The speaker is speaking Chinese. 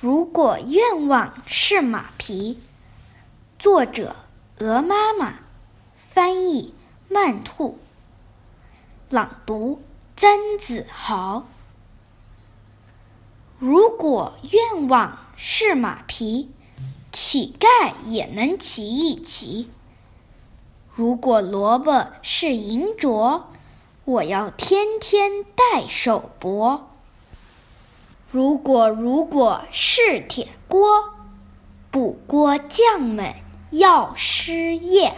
如果愿望是马匹，作者鹅妈妈，翻译曼兔，朗读曾子豪。如果愿望是马匹，乞丐也能骑一骑。如果萝卜是银镯，我要天天戴手镯。如果如果是铁锅，补锅匠们要失业。